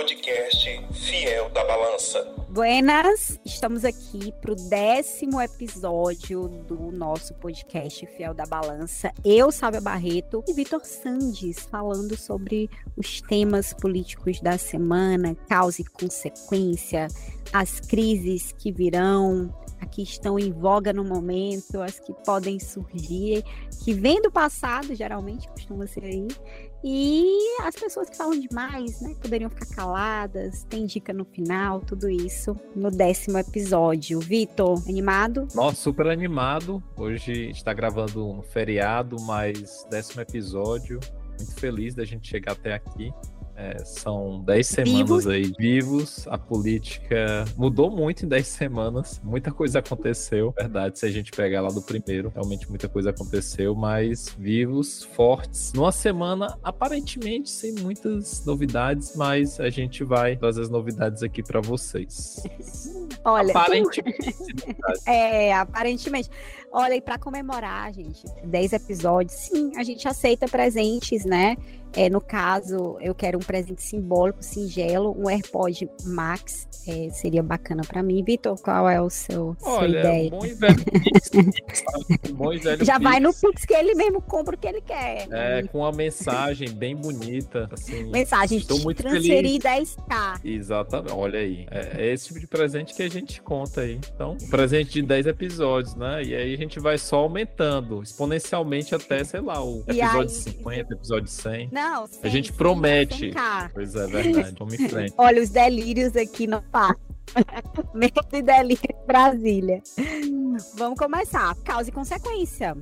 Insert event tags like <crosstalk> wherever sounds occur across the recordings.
podcast Fiel da Balança. Buenas, estamos aqui para o décimo episódio do nosso podcast Fiel da Balança. Eu, Sábia Barreto e Vitor Sandes, falando sobre os temas políticos da semana, causa e consequência, as crises que virão, que estão em voga no momento, as que podem surgir, que vêm do passado, geralmente costuma ser aí, e as pessoas que falam demais, né, poderiam ficar caladas, tem dica no final, tudo isso no décimo episódio. Vitor, animado? Nossa, super animado. Hoje está gravando um feriado, mas décimo episódio. Muito feliz da gente chegar até aqui. É, são 10 semanas aí vivos. A política mudou muito em 10 semanas. Muita coisa aconteceu. Verdade, se a gente pegar lá do primeiro, realmente muita coisa aconteceu, mas vivos, fortes. Numa semana, aparentemente, sem muitas novidades, mas a gente vai trazer as novidades aqui para vocês. Olha, aparentemente. <laughs> é, aparentemente. Olha, e para comemorar, gente, 10 episódios, sim, a gente aceita presentes, né? É, no caso, eu quero um presente simbólico, singelo, um AirPod Max, é, seria bacana para mim. Vitor, qual é o seu Olha, ideia? Bom e velho Pix, bom e velho Já Pix. vai no Pix que ele mesmo compra o que ele quer. É, com uma mensagem bem bonita, assim. Mensagem, estou muito transferir feliz. 10k. Exatamente, olha aí. É, é, esse tipo de presente que a gente conta aí. Então, presente de 10 episódios, né? E aí gente vai só aumentando exponencialmente até, sei lá, o episódio aí... 50, episódio 100. Não, a gente promete. Pois é, verdade. Vamos em frente. <laughs> Olha, os delírios aqui no parque. <laughs> Medo de delírio Brasília. Vamos começar. Causa e consequência.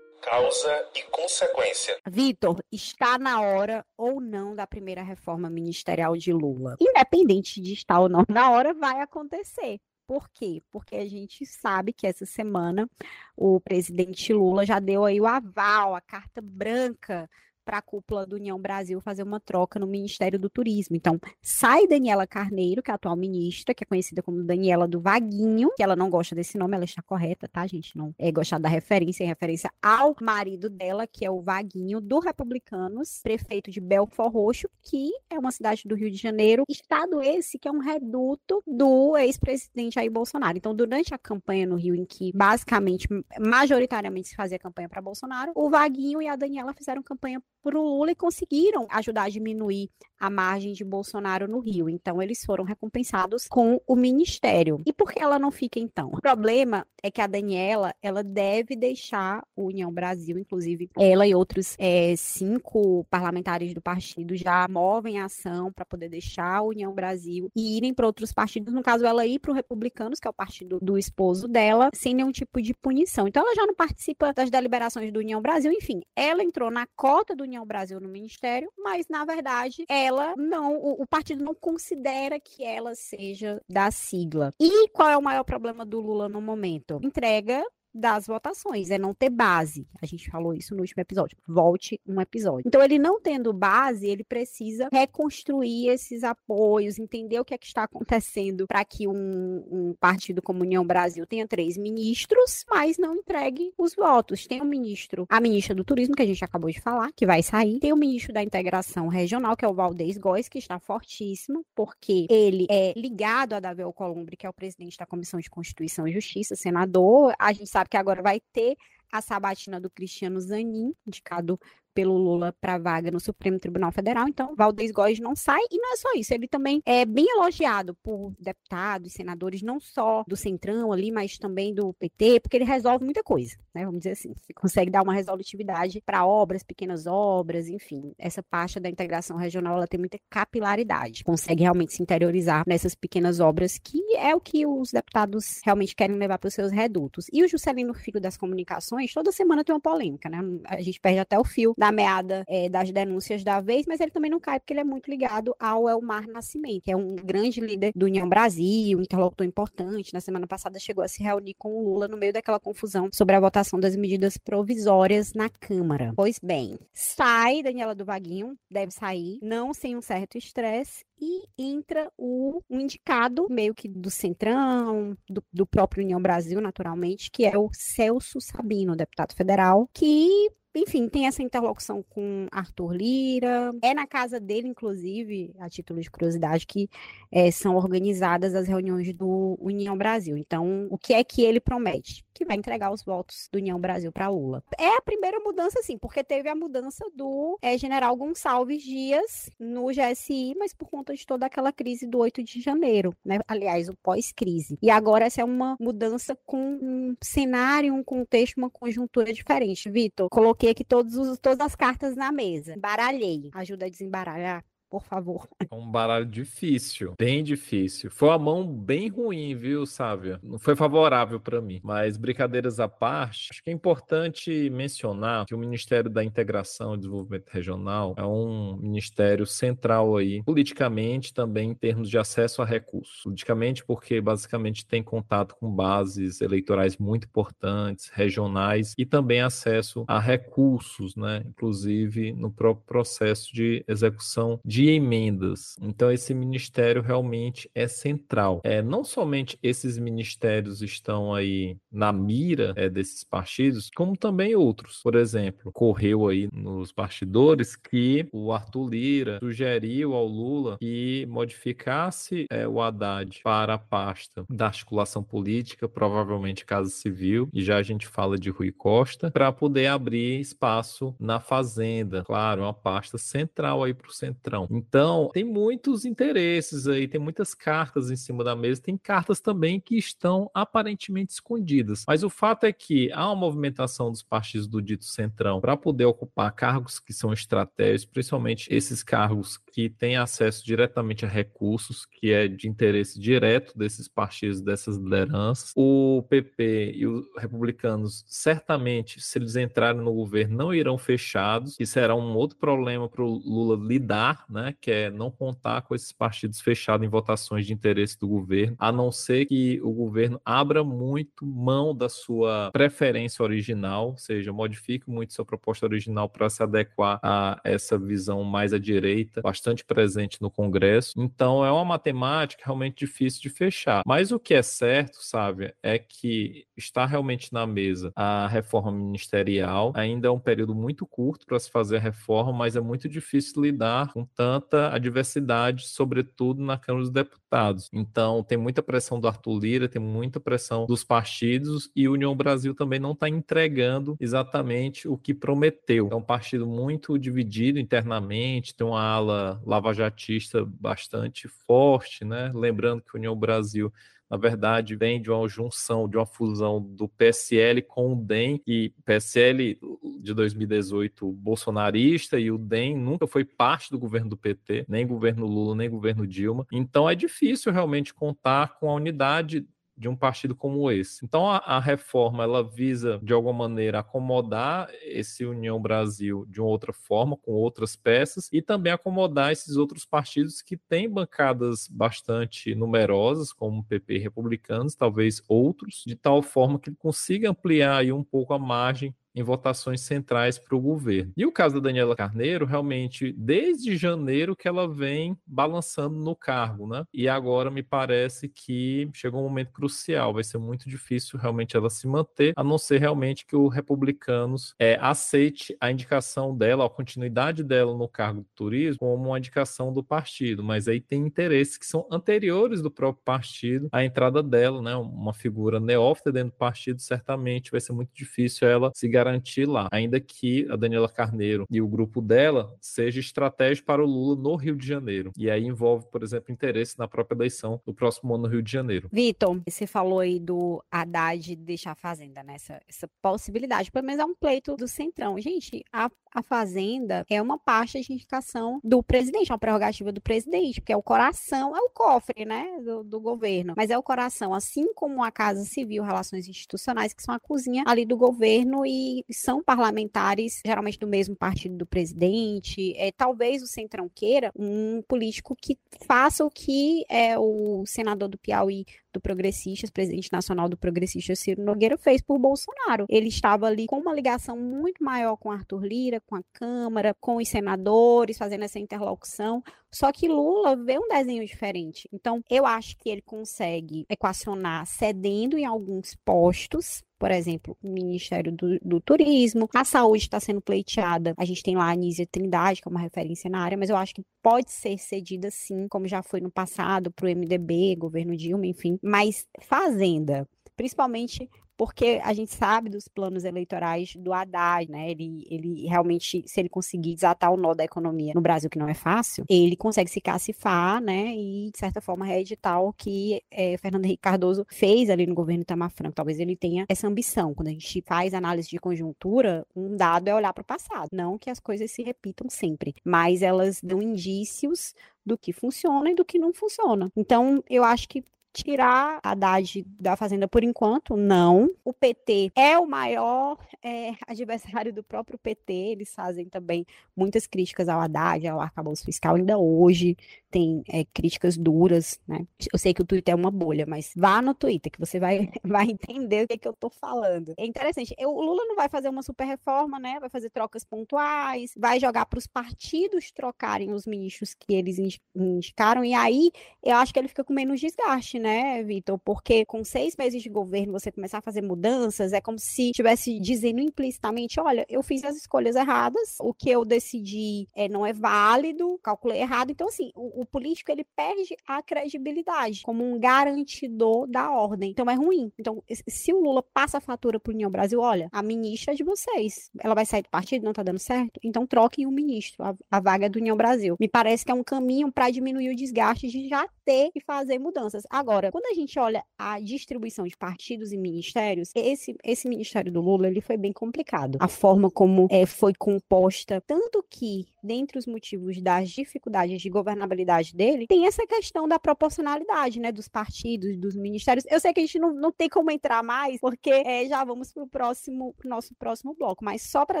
Causa e consequência. Vitor, está na hora ou não da primeira reforma ministerial de Lula? Independente de estar ou não na hora, vai acontecer. Por quê? Porque a gente sabe que essa semana o presidente Lula já deu aí o aval, a carta branca para a cúpula do União Brasil fazer uma troca no Ministério do Turismo. Então, sai Daniela Carneiro, que é a atual ministra, que é conhecida como Daniela do Vaguinho, que ela não gosta desse nome, ela está correta, tá, gente? Não é gostar da referência, em referência ao marido dela, que é o Vaguinho, do Republicanos, prefeito de Belfort Roxo, que é uma cidade do Rio de Janeiro, estado esse que é um reduto do ex-presidente Jair Bolsonaro. Então, durante a campanha no Rio, em que basicamente, majoritariamente se fazia campanha para Bolsonaro, o Vaguinho e a Daniela fizeram campanha para o Lula e conseguiram ajudar a diminuir a margem de Bolsonaro no Rio. Então, eles foram recompensados com o ministério. E por que ela não fica, então? O problema é que a Daniela, ela deve deixar o União Brasil, inclusive ela e outros é, cinco parlamentares do partido já movem a ação para poder deixar o União Brasil e irem para outros partidos. No caso, ela ir para o Republicanos, que é o partido do esposo dela, sem nenhum tipo de punição. Então, ela já não participa das deliberações do União Brasil. Enfim, ela entrou na cota do União Brasil no ministério, mas na verdade ela não, o, o, partido não considera que ela seja da sigla. E qual é o maior problema do Lula no momento? Entrega das votações, é não ter base. A gente falou isso no último episódio. Volte um episódio. Então, ele não tendo base, ele precisa reconstruir esses apoios, entender o que é que está acontecendo para que um, um partido como União Brasil tenha três ministros, mas não entregue os votos. Tem o um ministro, a ministra do Turismo, que a gente acabou de falar, que vai sair. Tem o ministro da Integração Regional, que é o Valdez Góes, que está fortíssimo, porque ele é ligado a Davi Alcolumbre, que é o presidente da Comissão de Constituição e Justiça, senador. A gente sabe que agora vai ter a sabatina do Cristiano Zanin, indicado pelo Lula para vaga no Supremo Tribunal Federal. Então, Valdez Góes não sai e não é só isso, ele também é bem elogiado por deputados, senadores, não só do Centrão ali, mas também do PT, porque ele resolve muita coisa, né? Vamos dizer assim, ele consegue dar uma resolutividade para obras, pequenas obras, enfim. Essa parte da integração regional, ela tem muita capilaridade, consegue realmente se interiorizar nessas pequenas obras, que é o que os deputados realmente querem levar para os seus redutos. E o Juscelino Filho das Comunicações, toda semana tem uma polêmica, né? A gente perde até o fio da meada é, das denúncias da vez, mas ele também não cai porque ele é muito ligado ao Elmar Nascimento, que é um grande líder do União Brasil, um interlocutor importante. Na semana passada chegou a se reunir com o Lula no meio daquela confusão sobre a votação das medidas provisórias na Câmara. Pois bem, sai Daniela do Vaguinho, deve sair, não sem um certo estresse, e entra o um indicado meio que do Centrão, do, do próprio União Brasil, naturalmente, que é o Celso Sabino, deputado federal, que enfim, tem essa interlocução com Arthur Lira. É na casa dele, inclusive, a título de curiosidade, que é, são organizadas as reuniões do União Brasil. Então, o que é que ele promete? Que vai entregar os votos do União Brasil para Lula. É a primeira mudança, sim, porque teve a mudança do é, general Gonçalves Dias no GSI, mas por conta de toda aquela crise do 8 de janeiro, né? Aliás, o pós-crise. E agora essa é uma mudança com um cenário, um contexto, uma conjuntura diferente. Vitor, coloquei aqui todos os, todas as cartas na mesa. Baralhei. Ajuda a desembaralhar por favor. É um baralho difícil, bem difícil. Foi uma mão bem ruim, viu, Sávia? Não foi favorável para mim. Mas brincadeiras à parte, acho que é importante mencionar que o Ministério da Integração e Desenvolvimento Regional é um ministério central aí, politicamente também em termos de acesso a recursos. Politicamente porque basicamente tem contato com bases eleitorais muito importantes, regionais e também acesso a recursos, né? Inclusive no próprio processo de execução de de emendas. Então, esse ministério realmente é central. É, não somente esses ministérios estão aí na mira é, desses partidos, como também outros. Por exemplo, correu aí nos bastidores que o Arthur Lira sugeriu ao Lula que modificasse é, o Haddad para a pasta da articulação política, provavelmente Casa Civil, e já a gente fala de Rui Costa, para poder abrir espaço na Fazenda. Claro, uma pasta central aí para o Centrão. Então, tem muitos interesses aí, tem muitas cartas em cima da mesa, tem cartas também que estão aparentemente escondidas. Mas o fato é que há uma movimentação dos partidos do dito centrão para poder ocupar cargos que são estratégicos, principalmente esses cargos que têm acesso diretamente a recursos, que é de interesse direto desses partidos, dessas lideranças. O PP e os republicanos, certamente, se eles entrarem no governo, não irão fechados, e será um outro problema para o Lula lidar, né? Né, que é não contar com esses partidos fechados em votações de interesse do governo, a não ser que o governo abra muito mão da sua preferência original, ou seja, modifique muito sua proposta original para se adequar a essa visão mais à direita, bastante presente no Congresso. Então, é uma matemática realmente difícil de fechar. Mas o que é certo, sabe, é que está realmente na mesa a reforma ministerial. Ainda é um período muito curto para se fazer a reforma, mas é muito difícil lidar com tanto tanta adversidade, sobretudo na Câmara dos Deputados. Então, tem muita pressão do Arthur Lira, tem muita pressão dos partidos e o União Brasil também não está entregando exatamente o que prometeu. É um partido muito dividido internamente, tem uma ala lavajatista bastante forte, né? Lembrando que União Brasil na verdade, vem de uma junção, de uma fusão do PSL com o DEM, e PSL de 2018 bolsonarista e o DEM nunca foi parte do governo do PT, nem governo Lula, nem governo Dilma. Então é difícil realmente contar com a unidade de um partido como esse. Então a, a, reforma ela visa de alguma maneira acomodar esse União Brasil de uma outra forma, com outras peças e também acomodar esses outros partidos que têm bancadas bastante numerosas, como o PP e republicanos, talvez outros, de tal forma que ele consiga ampliar aí um pouco a margem em votações centrais para o governo. E o caso da Daniela Carneiro, realmente, desde janeiro que ela vem balançando no cargo, né? E agora me parece que chegou um momento crucial, vai ser muito difícil realmente ela se manter, a não ser realmente que o Republicanos é, aceite a indicação dela, a continuidade dela no cargo do turismo, como uma indicação do partido, mas aí tem interesses que são anteriores do próprio partido à entrada dela, né? Uma figura neófita dentro do partido, certamente vai ser muito difícil ela se garantir lá, ainda que a Daniela Carneiro e o grupo dela seja estratégia para o Lula no Rio de Janeiro. E aí envolve, por exemplo, interesse na própria eleição do próximo ano no Rio de Janeiro. Vitor, você falou aí do Haddad deixar a Fazenda, né? Essa possibilidade, pelo menos é um pleito do Centrão. Gente, a, a Fazenda é uma parte de indicação do presidente, é uma prerrogativa do presidente, porque é o coração, é o cofre, né, do, do governo. Mas é o coração, assim como a Casa Civil, Relações Institucionais, que são a cozinha ali do governo e são parlamentares, geralmente do mesmo partido do presidente. É, talvez o Centrão queira um político que faça o que é, o senador do Piauí do Progressistas, presidente nacional do Progressistas, Ciro Nogueira, fez por Bolsonaro. Ele estava ali com uma ligação muito maior com Arthur Lira, com a Câmara, com os senadores, fazendo essa interlocução Só que Lula vê um desenho diferente. Então, eu acho que ele consegue equacionar cedendo em alguns postos, por exemplo, o Ministério do, do Turismo, a saúde está sendo pleiteada. A gente tem lá a Anísia Trindade, que é uma referência na área, mas eu acho que pode ser cedida sim, como já foi no passado, para o MDB, governo Dilma, enfim. Mas Fazenda, principalmente porque a gente sabe dos planos eleitorais do Haddad, né? Ele, ele realmente, se ele conseguir desatar o nó da economia no Brasil, que não é fácil, ele consegue se cacifar, né? E, de certa forma, reeditar o que é, Fernando Henrique Cardoso fez ali no governo Itamar Franco. Talvez ele tenha essa ambição. Quando a gente faz análise de conjuntura, um dado é olhar para o passado. Não que as coisas se repitam sempre, mas elas dão indícios do que funciona e do que não funciona. Então, eu acho que tirar Haddad da Fazenda por enquanto, não. O PT é o maior é, adversário do próprio PT, eles fazem também muitas críticas ao Haddad, ao arcabouço fiscal, ainda hoje tem é, críticas duras, né? Eu sei que o Twitter é uma bolha, mas vá no Twitter que você vai, <laughs> vai entender o que, é que eu tô falando. É interessante, eu, o Lula não vai fazer uma super reforma, né? Vai fazer trocas pontuais, vai jogar para os partidos trocarem os ministros que eles indicaram, e aí eu acho que ele fica com menos desgaste, né, Vitor? Porque com seis meses de governo você começar a fazer mudanças, é como se estivesse dizendo implicitamente: olha, eu fiz as escolhas erradas, o que eu decidi é, não é válido, calculei errado. Então, assim, o, o político ele perde a credibilidade como um garantidor da ordem. Então é ruim. Então, se o Lula passa a fatura para União Brasil, olha, a ministra é de vocês. Ela vai sair do partido, não está dando certo? Então troquem o ministro, a, a vaga é do União Brasil. Me parece que é um caminho para diminuir o desgaste de já ter e fazer mudanças. Agora, quando a gente olha a distribuição de partidos e ministérios, esse, esse ministério do Lula ele foi bem complicado. A forma como é, foi composta, tanto que, dentre os motivos das dificuldades de governabilidade dele, tem essa questão da proporcionalidade, né, dos partidos, dos ministérios. Eu sei que a gente não, não tem como entrar mais, porque é, já vamos para o próximo, nosso próximo bloco, mas só para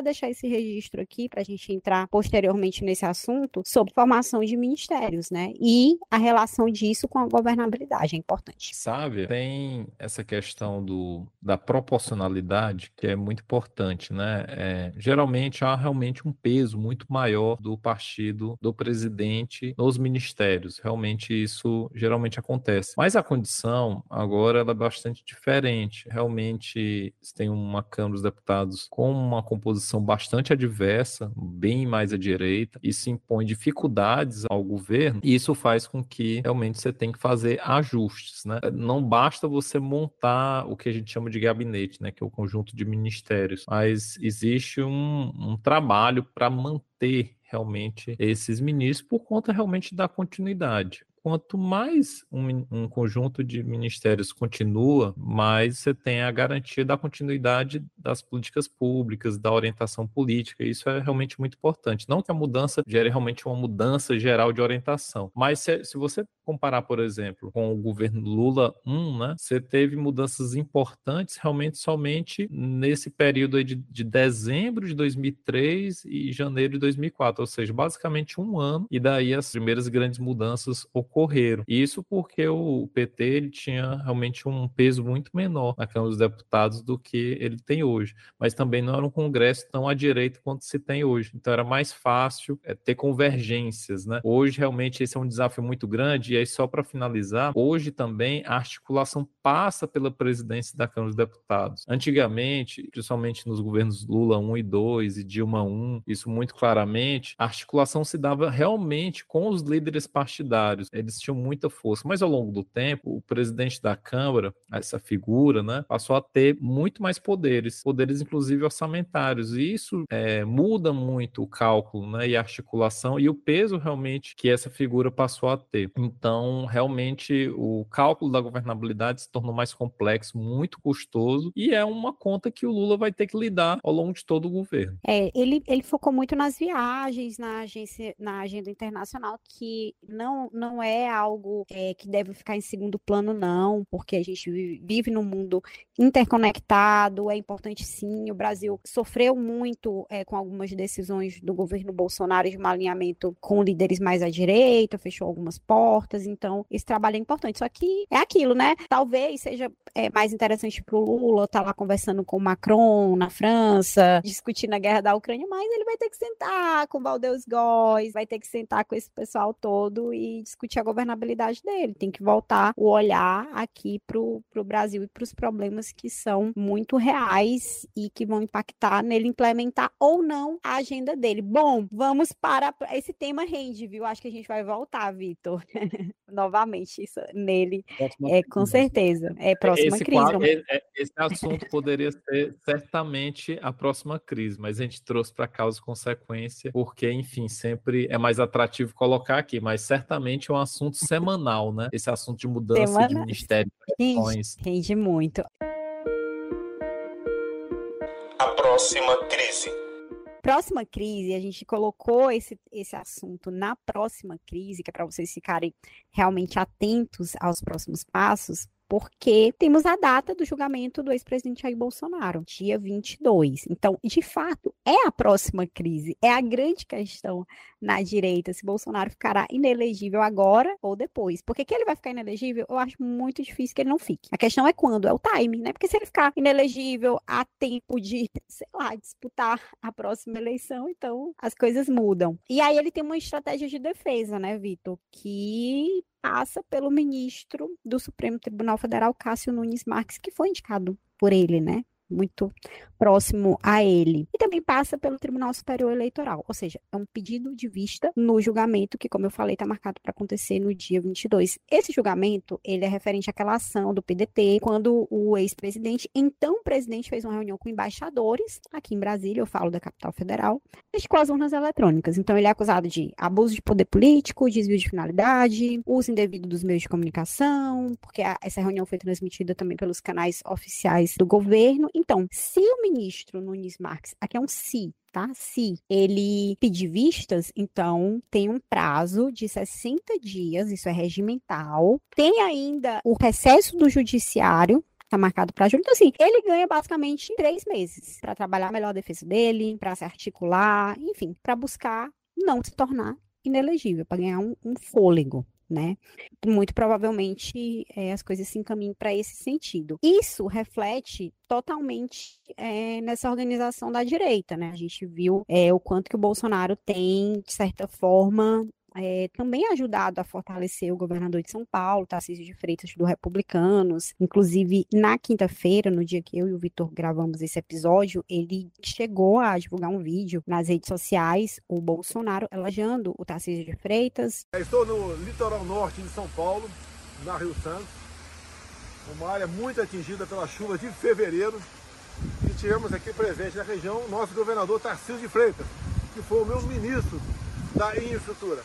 deixar esse registro aqui, para a gente entrar posteriormente nesse assunto, sobre formação de ministérios, né, e a relação disso com a governabilidade, é importante. Sabe, tem essa questão do, da proporcionalidade que é muito importante, né, é, geralmente há realmente um peso muito maior do partido do presidente nos ministérios. Realmente isso geralmente acontece. Mas a condição agora é bastante diferente. Realmente tem uma Câmara dos Deputados com uma composição bastante adversa, bem mais à direita, e se impõe dificuldades ao governo, e isso faz com que realmente você tem que fazer ajustes. Né? Não basta você montar o que a gente chama de gabinete, né? que é o conjunto de ministérios, mas existe um, um trabalho para manter realmente esses ministros por conta realmente da continuidade quanto mais um, um, conjunto de ministérios continua, mais você tem a garantia da continuidade das políticas públicas, da orientação política. Isso é realmente muito importante. Não que a mudança gere realmente uma mudança geral de orientação, mas se, se você comparar, por exemplo, com o governo Lula 1, né, você teve mudanças importantes realmente somente nesse período de, de dezembro de 2003 e janeiro de 2004, ou seja, basicamente um ano, e daí as primeiras grandes mudanças ocorreram. Isso porque o PT ele tinha realmente um peso muito menor na Câmara dos Deputados do que ele tem hoje, mas também não era um Congresso tão à direita quanto se tem hoje, então era mais fácil é, ter convergências, né? Hoje realmente esse é um desafio muito grande aí, só para finalizar, hoje também a articulação passa pela presidência da Câmara dos Deputados. Antigamente, principalmente nos governos Lula 1 e 2 e Dilma 1, isso muito claramente, a articulação se dava realmente com os líderes partidários. Eles tinham muita força, mas ao longo do tempo, o presidente da Câmara, essa figura, né, passou a ter muito mais poderes, poderes inclusive orçamentários, e isso é, muda muito o cálculo, né, e a articulação e o peso realmente que essa figura passou a ter. Então, então, realmente, o cálculo da governabilidade se tornou mais complexo, muito custoso, e é uma conta que o Lula vai ter que lidar ao longo de todo o governo. É, ele, ele focou muito nas viagens, na, agência, na agenda internacional, que não, não é algo é, que deve ficar em segundo plano, não, porque a gente vive, vive num mundo interconectado, é importante sim. O Brasil sofreu muito é, com algumas decisões do governo Bolsonaro de um alinhamento com líderes mais à direita, fechou algumas portas políticas. Então, esse trabalho é importante. Só que é aquilo, né? Talvez seja é, mais interessante para o Lula estar tá lá conversando com o Macron na França, discutindo a guerra da Ucrânia, mas ele vai ter que sentar com o Valdeus Góes, vai ter que sentar com esse pessoal todo e discutir a governabilidade dele. Tem que voltar o olhar aqui para o Brasil e para os problemas que são muito reais e que vão impactar nele implementar ou não a agenda dele. Bom, vamos para esse tema rende, viu? Acho que a gente vai voltar, Vitor, <laughs> <laughs> novamente isso, nele, é, com certeza. É próxima esse crise. Quadro, é, é, esse assunto poderia ser certamente a próxima crise, mas a gente trouxe para causa e consequência, porque, enfim, sempre é mais atrativo colocar aqui, mas certamente é um assunto semanal, né? Esse assunto de mudança Semana... de ministério. Rende, rende muito. A próxima crise próxima crise, a gente colocou esse, esse assunto na próxima crise, que é para vocês ficarem realmente atentos aos próximos passos, porque temos a data do julgamento do ex-presidente Jair Bolsonaro, dia 22. Então, de fato, é a próxima crise, é a grande questão na direita, se Bolsonaro ficará inelegível agora ou depois. Porque que ele vai ficar inelegível, eu acho muito difícil que ele não fique. A questão é quando, é o timing, né? Porque se ele ficar inelegível há tempo de, <laughs> sei lá, disputar a próxima eleição, então as coisas mudam. E aí ele tem uma estratégia de defesa, né, Vitor, que passa pelo ministro do Supremo Tribunal Federal, Cássio Nunes Marques, que foi indicado por ele, né? Muito próximo a ele. E também passa pelo Tribunal Superior Eleitoral, ou seja, é um pedido de vista no julgamento que, como eu falei, está marcado para acontecer no dia 22. Esse julgamento, ele é referente àquela ação do PDT, quando o ex-presidente, então presidente, fez uma reunião com embaixadores aqui em Brasília, eu falo da capital federal, com as urnas eletrônicas. Então, ele é acusado de abuso de poder político, desvio de finalidade, uso indevido dos meios de comunicação, porque a, essa reunião foi transmitida também pelos canais oficiais do governo então, se o ministro Nunes Marques, aqui é um se, tá? Se ele pedir vistas, então tem um prazo de 60 dias, isso é regimental. Tem ainda o recesso do judiciário, está marcado para julho. Então, assim, ele ganha basicamente três meses para trabalhar melhor a defesa dele, para se articular, enfim, para buscar não se tornar inelegível, para ganhar um, um fôlego né? Muito provavelmente é, as coisas se encaminham para esse sentido. Isso reflete totalmente é, nessa organização da direita, né? A gente viu é, o quanto que o Bolsonaro tem, de certa forma, é, também ajudado a fortalecer o governador de São Paulo, Tarcísio de Freitas, do Republicanos. Inclusive, na quinta-feira, no dia que eu e o Vitor gravamos esse episódio, ele chegou a divulgar um vídeo nas redes sociais, o Bolsonaro elogiando o Tarcísio de Freitas. estou no litoral norte de São Paulo, na Rio Santos, uma área muito atingida pela chuva de fevereiro, e tivemos aqui presente na região o nosso governador Tarcísio de Freitas, que foi o meu ministro da infraestrutura.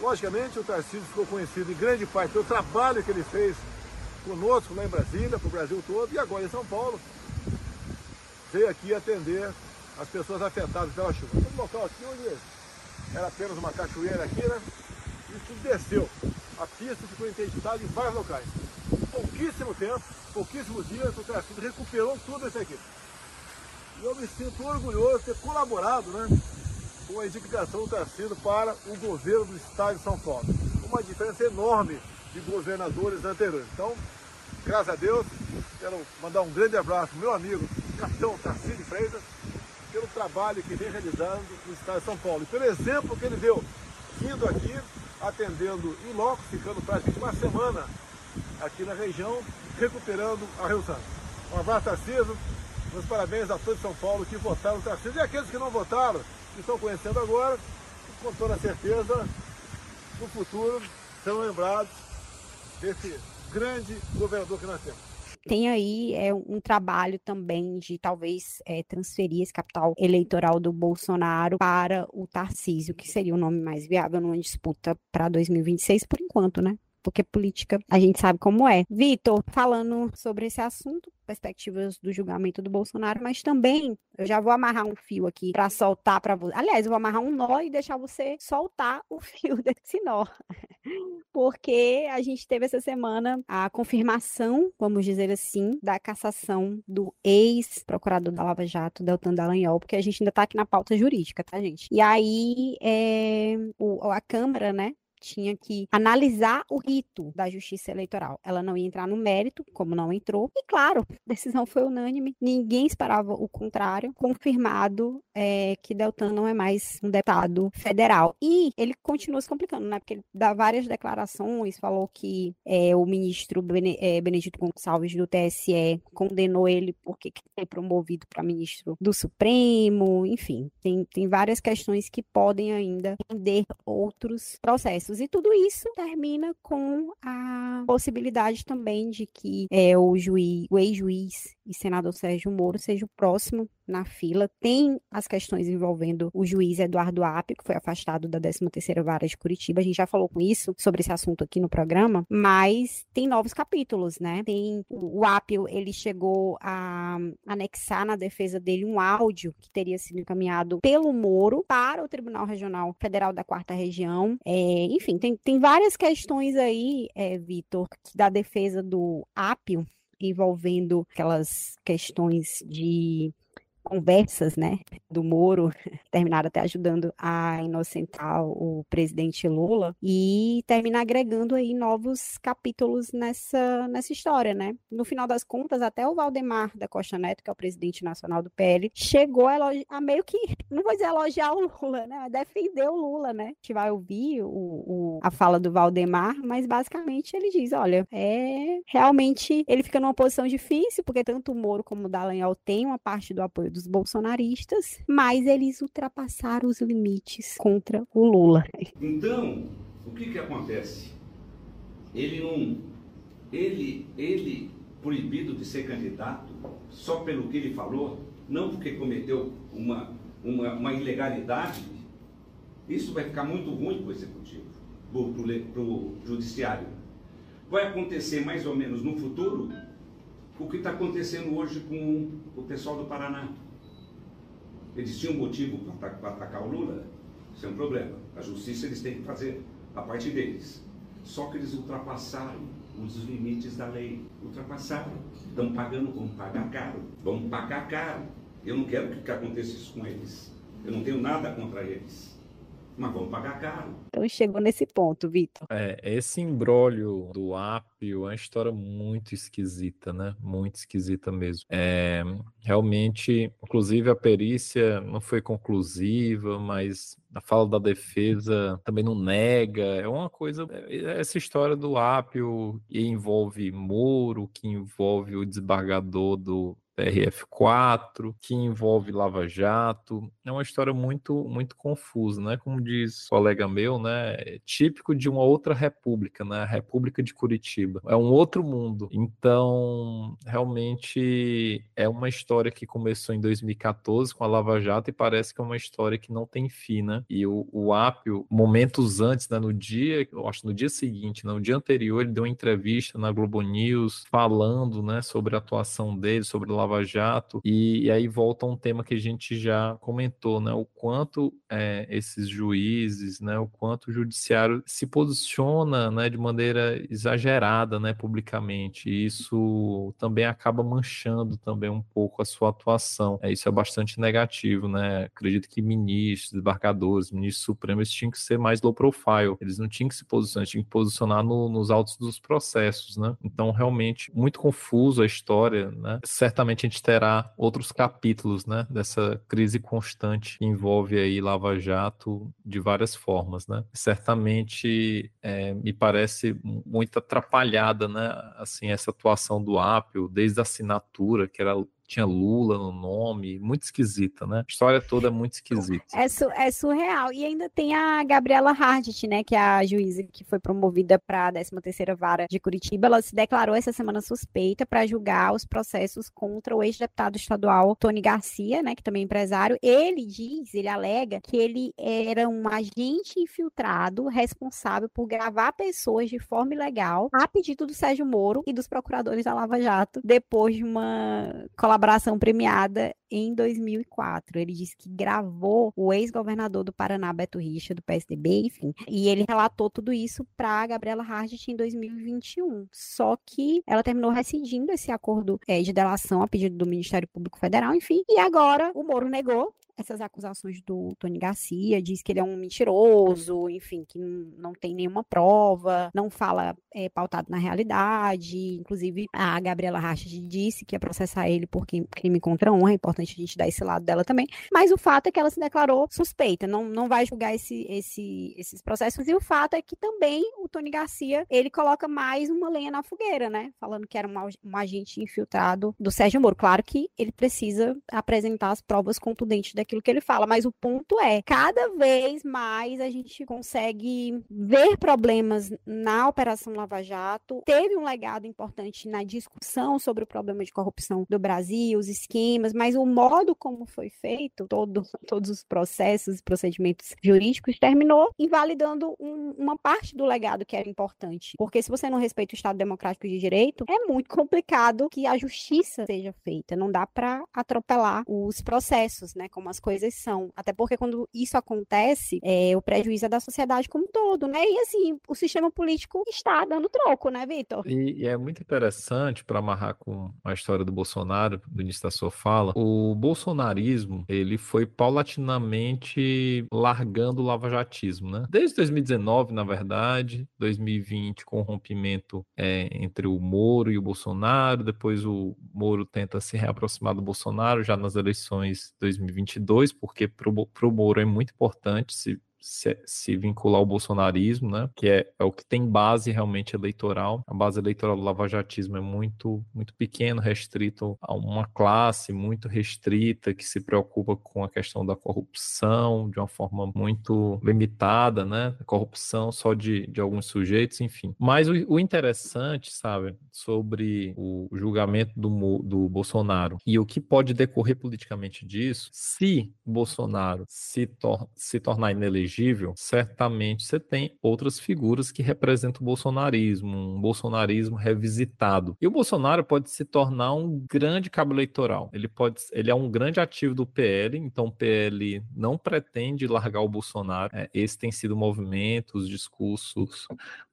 Logicamente, o Tarcísio ficou conhecido em grande parte pelo trabalho que ele fez conosco lá em Brasília, para o Brasil todo, e agora em São Paulo, veio aqui atender as pessoas afetadas pela chuva. Um local aqui onde era apenas uma cachoeira aqui, né? Isso desceu. A pista ficou interditada em vários locais. Pouquíssimo tempo, pouquíssimos dias, o Tarcísio recuperou tudo isso aqui. E eu me sinto orgulhoso de ter colaborado, né? Com a indicação do Tarcísio para o governo do Estado de São Paulo. Uma diferença enorme de governadores anteriores. Então, graças a Deus, quero mandar um grande abraço meu amigo, capitão Tarcísio Freitas, pelo trabalho que vem realizando no Estado de São Paulo e pelo exemplo que ele deu, vindo aqui, atendendo em loco, ficando praticamente uma semana aqui na região, recuperando a Rio Santos. Um abraço, Tarcísio. Meus parabéns a todos de São Paulo que votaram no Tarcísio e aqueles que não votaram, que estão conhecendo agora, com toda certeza, no futuro serão lembrados desse grande governador que nós temos. Tem aí é, um trabalho também de talvez é, transferir esse capital eleitoral do Bolsonaro para o Tarcísio, que seria o nome mais viável numa disputa para 2026, por enquanto, né? Porque política a gente sabe como é. Vitor, falando sobre esse assunto, perspectivas do julgamento do Bolsonaro, mas também eu já vou amarrar um fio aqui para soltar para você. Aliás, eu vou amarrar um nó e deixar você soltar o <laughs> fio desse nó. Porque a gente teve essa semana a confirmação, vamos dizer assim, da cassação do ex-procurador da Lava Jato, Deltan Dallagnol, porque a gente ainda está aqui na pauta jurídica, tá, gente? E aí, é, o, a Câmara, né, tinha que analisar o rito da justiça eleitoral. Ela não ia entrar no mérito, como não entrou. E claro, a decisão foi unânime. Ninguém esperava o contrário. Confirmado é, que Deltan não é mais um deputado federal. E ele continua se complicando, né? Porque ele dá várias declarações, falou que é, o ministro é, Benedito Gonçalves do TSE condenou ele porque foi promovido para ministro do Supremo, enfim, tem, tem várias questões que podem ainda render outros processos. E tudo isso termina com a possibilidade também de que é, o juiz, o ex-juiz e senador Sérgio Moro seja o próximo na fila. Tem as questões envolvendo o juiz Eduardo Apio, que foi afastado da 13ª Vara de Curitiba. A gente já falou com isso, sobre esse assunto aqui no programa, mas tem novos capítulos, né? Tem o Apio, ele chegou a anexar na defesa dele um áudio que teria sido encaminhado pelo Moro para o Tribunal Regional Federal da Quarta Região. É, enfim, tem, tem várias questões aí, é, Vitor, da defesa do Apio envolvendo aquelas questões de conversas, né, do Moro, <laughs> terminaram até ajudando a inocentar o presidente Lula e termina agregando aí novos capítulos nessa, nessa história, né? No final das contas, até o Valdemar da Costa Neto, que é o presidente nacional do PL, chegou a, a meio que, <laughs> não vou dizer elogiar o Lula, né, mas defender o Lula, né? A gente vai ouvir o, o- a fala do Valdemar, mas basicamente ele diz, olha, é realmente ele fica numa posição difícil, porque tanto o Moro como o Dallagnol têm uma parte do apoio dos bolsonaristas, mas eles ultrapassaram os limites contra o Lula. Então, o que que acontece? Ele não, ele, ele proibido de ser candidato só pelo que ele falou, não porque cometeu uma, uma, uma ilegalidade, isso vai ficar muito ruim para o executivo, para o judiciário. Vai acontecer mais ou menos no futuro o que está acontecendo hoje com o pessoal do Paraná. Eles tinham motivo para atacar o Lula? Isso é um problema. A justiça eles têm que fazer a parte deles. Só que eles ultrapassaram os limites da lei. Ultrapassaram. Estão pagando, vão pagar caro. Vão pagar caro. Eu não quero que aconteça isso com eles. Eu não tenho nada contra eles. Mas vão pagar caro. Então chegou nesse ponto, Vitor. É, esse imbróglio do Apio é uma história muito esquisita, né? Muito esquisita mesmo. É, realmente, inclusive a perícia não foi conclusiva, mas a fala da defesa também não nega. É uma coisa. é- Essa história do Apio que envolve Moro, que envolve o desembargador do PRF4, que envolve Lava Jato. É uma história muito muito confusa, né? Como diz um colega meu, né? É típico de uma outra república, né? A República de Curitiba. É um outro mundo. Então, realmente é uma história que começou em 2014 com a Lava Jato e parece que é uma história que não tem fim, né? E o, o Apio, momentos antes, né? No dia, eu acho no dia seguinte, no dia anterior, ele deu uma entrevista na Globo News falando, né? Sobre a atuação dele, sobre a Lava Jato. E, e aí volta um tema que a gente já comentou, né? O quanto é, esses juízes, né? O quanto o judiciário se posiciona, né? De maneira exagerada, né? Publicamente. E isso também acaba manchando também um pouco a sua atuação. É, isso é bastante negativo, né? Acredito que ministros, desembargadores, ministros supremos tinham que ser mais low profile. Eles não tinham que se posicionar, tinham que posicionar no- nos autos dos processos, né? Então, realmente, muito confuso a história, né? Certamente a gente terá outros capítulos, né? Dessa crise constante que envolve aí Lava Jato de várias formas, né? Certamente é, me parece muito atrapalhada, né? Assim, essa atuação do Apio, desde a assinatura, que era tinha Lula no nome, muito esquisita, né? A história toda é muito esquisita. É, su- é surreal. E ainda tem a Gabriela Hardt, né, que é a juíza que foi promovida para a 13ª Vara de Curitiba. Ela se declarou essa semana suspeita para julgar os processos contra o ex-deputado estadual Tony Garcia, né, que também é empresário. Ele diz, ele alega que ele era um agente infiltrado responsável por gravar pessoas de forma ilegal a pedido do Sérgio Moro e dos procuradores da Lava Jato, depois de uma colaboração premiada em 2004. Ele disse que gravou o ex-governador do Paraná, Beto Richa, do PSDB, enfim. E ele relatou tudo isso para Gabriela Hardt em 2021. Só que ela terminou rescindindo esse acordo eh, de delação a pedido do Ministério Público Federal, enfim. E agora o Moro negou essas acusações do Tony Garcia, diz que ele é um mentiroso, enfim, que não tem nenhuma prova, não fala é, pautado na realidade. Inclusive, a Gabriela Rachid disse que ia processar ele por crime contra a honra. É importante a gente dar esse lado dela também. Mas o fato é que ela se declarou suspeita, não, não vai julgar esse, esse, esses processos. E o fato é que também o Tony Garcia ele coloca mais uma lenha na fogueira, né? Falando que era um, um agente infiltrado do Sérgio Moro. Claro que ele precisa apresentar as provas contundentes daquilo que ele fala, mas o ponto é, cada vez mais a gente consegue ver problemas na Operação Lava Jato. Teve um legado importante na discussão sobre o problema de corrupção do Brasil, os esquemas, mas o modo como foi feito, todo, todos os processos e procedimentos jurídicos, terminou invalidando um, uma parte do legado que era importante. Porque se você não respeita o Estado Democrático de Direito, é muito complicado que a justiça seja feita. Não dá para atropelar os processos, né? Como as coisas são. Até porque quando isso acontece, é, o prejuízo é da sociedade como um todo, né? E assim, o sistema político está dando troco, né, Vitor? E, e, é muito interessante para amarrar com a história do Bolsonaro, do início da sua fala, o bolsonarismo, ele foi paulatinamente largando o lavajatismo, né? Desde 2019, na verdade, 2020 com o rompimento é, entre o Moro e o Bolsonaro, depois o Moro tenta se reaproximar do Bolsonaro já nas eleições 2022, porque para o Moro é muito importante se se, se, vincular ao bolsonarismo, né? Que é, é, o que tem base realmente eleitoral. A base eleitoral do lavajatismo é muito, muito pequeno, restrito a uma classe muito restrita que se preocupa com a questão da corrupção de uma forma muito limitada, né? Corrupção só de, de alguns sujeitos, enfim. Mas o, o interessante, sabe, sobre o julgamento do, do Bolsonaro e o que pode decorrer politicamente disso, se Bolsonaro se, tor se tornar inelegível elegível, certamente você tem outras figuras que representam o bolsonarismo, um bolsonarismo revisitado. E o Bolsonaro pode se tornar um grande cabo eleitoral. Ele pode, ele é um grande ativo do PL, então o PL não pretende largar o Bolsonaro. É, esse tem sido o movimento, os discursos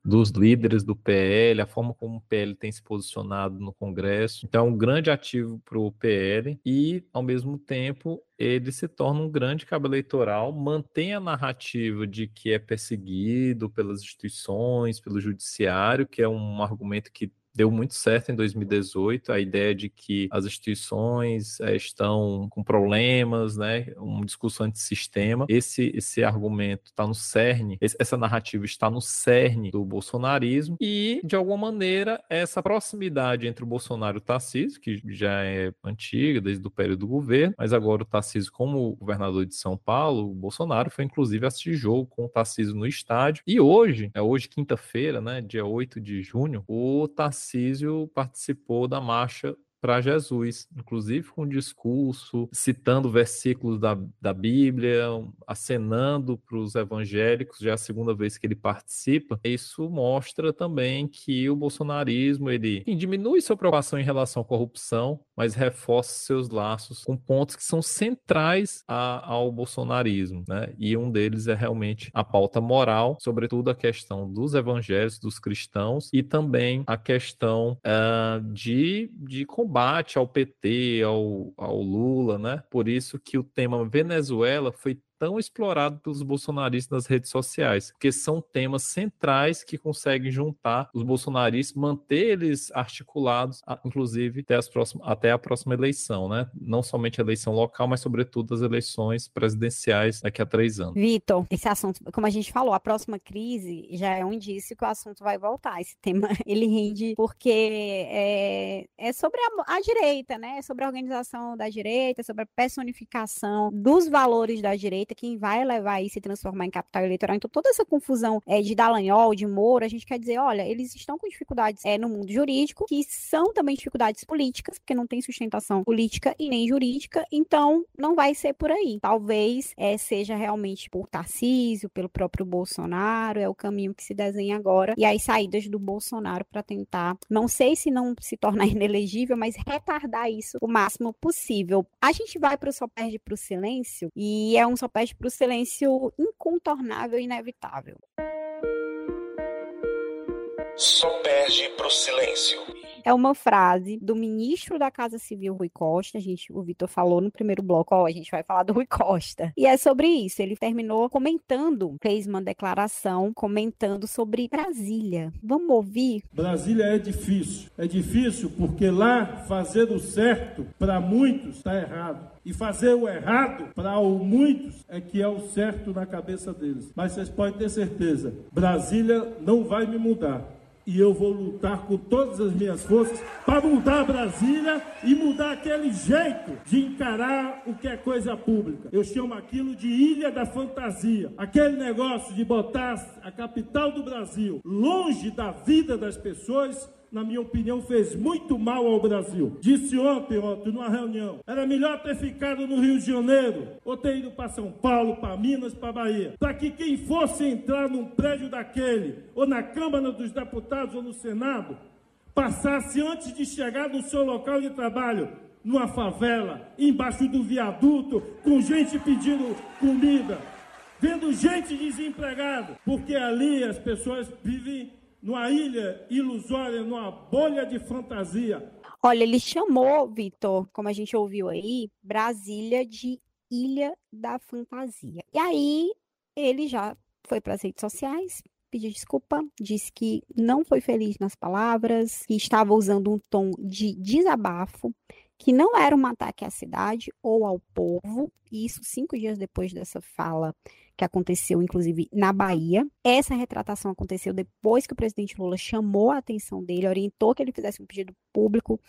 dos líderes do PL, a forma como o PL tem se posicionado no Congresso. Então, é um grande ativo para o PL e, ao mesmo tempo, ele se torna um grande cabo eleitoral, mantém a narrativa de que é perseguido pelas instituições, pelo judiciário, que é um argumento que deu muito certo em 2018, a ideia de que as instituições é, estão com problemas, né, um discurso antissistema. Esse, esse argumento está no cerne, esse, essa narrativa está no cerne do bolsonarismo e, de alguma maneira, essa proximidade entre o Bolsonaro e o Tarcísio, que já é antiga, desde o período do governo, mas agora o Tarcísio como governador de São Paulo, o Bolsonaro foi inclusive assistir jogo com o Tarcísio no estádio. E hoje, é hoje quinta-feira, né, dia 8 de junho, o Tarcísio Tarcísio participou da marcha para Jesus, inclusive com um discurso, citando versículos da, da Bíblia, acenando para os evangélicos, já é a segunda vez que ele participa. Isso mostra também que o bolsonarismo ele diminui sua preocupação em relação à corrupção, mas reforça seus laços com pontos que são centrais a, ao bolsonarismo, né? E um deles é realmente a pauta moral, sobretudo a questão dos evangélicos, dos cristãos, e também a questão uh, de, de combate ao PT, ao, ao Lula, né? Por isso que o tema Venezuela foi tão explorado pelos bolsonaristas nas redes sociais, porque são temas centrais que conseguem juntar os bolsonaristas, manter eles articulados, inclusive até, as próximas, até a próxima eleição, né? Não somente a eleição local, mas sobretudo as eleições presidenciais daqui a três anos. Vitor, esse assunto, como a gente falou, a próxima crise já é um indício que o assunto vai voltar. Esse tema <laughs> ele rende porque é, é sobre a, a direita, né? É sobre a organização da direita, sobre a personificação dos valores da direita direita, quem vai levar e transformar em capital eleitoral. Então, toda essa confusão é, de Dallagnol, de Moro, a gente quer dizer, olha, eles estão com dificuldades é, no mundo jurídico, que são também dificuldades políticas, porque não tem sustentação política e nem jurídica, então não vai ser por aí. Talvez é, seja realmente por Tarcísio, pelo próprio Bolsonaro, é o caminho que se desenha agora, e as saídas do Bolsonaro para tentar, não sei se não se tornar <laughs> inelegível, mas retardar isso o máximo possível. A gente vai para o Só Perde para o Silêncio, e é um Só pede para o silêncio incontornável e inevitável. Só perde para o silêncio. É uma frase do ministro da Casa Civil, Rui Costa. A gente, o Vitor falou no primeiro bloco, ó, a gente vai falar do Rui Costa. E é sobre isso. Ele terminou comentando, fez uma declaração comentando sobre Brasília. Vamos ouvir? Brasília é difícil. É difícil porque lá fazer o certo para muitos está errado. E fazer o errado para muitos é que é o certo na cabeça deles. Mas vocês podem ter certeza, Brasília não vai me mudar e eu vou lutar com todas as minhas forças para mudar Brasília e mudar aquele jeito de encarar o que é coisa pública. Eu chamo aquilo de ilha da fantasia. Aquele negócio de botar a capital do Brasil longe da vida das pessoas na minha opinião, fez muito mal ao Brasil. Disse ontem, ontem, numa reunião, era melhor ter ficado no Rio de Janeiro, ou ter ido para São Paulo, para Minas, para Bahia, para que quem fosse entrar num prédio daquele, ou na Câmara dos Deputados, ou no Senado, passasse antes de chegar no seu local de trabalho, numa favela, embaixo do viaduto, com gente pedindo comida, vendo gente desempregada, porque ali as pessoas vivem numa ilha ilusória, numa bolha de fantasia. Olha, ele chamou, Vitor, como a gente ouviu aí, Brasília de Ilha da Fantasia. E aí ele já foi para as redes sociais, pediu desculpa, disse que não foi feliz nas palavras, que estava usando um tom de desabafo, que não era um ataque à cidade ou ao povo, e isso cinco dias depois dessa fala que aconteceu, inclusive, na Bahia. Essa retratação aconteceu depois que o presidente Lula chamou a atenção dele, orientou que ele fizesse um pedido público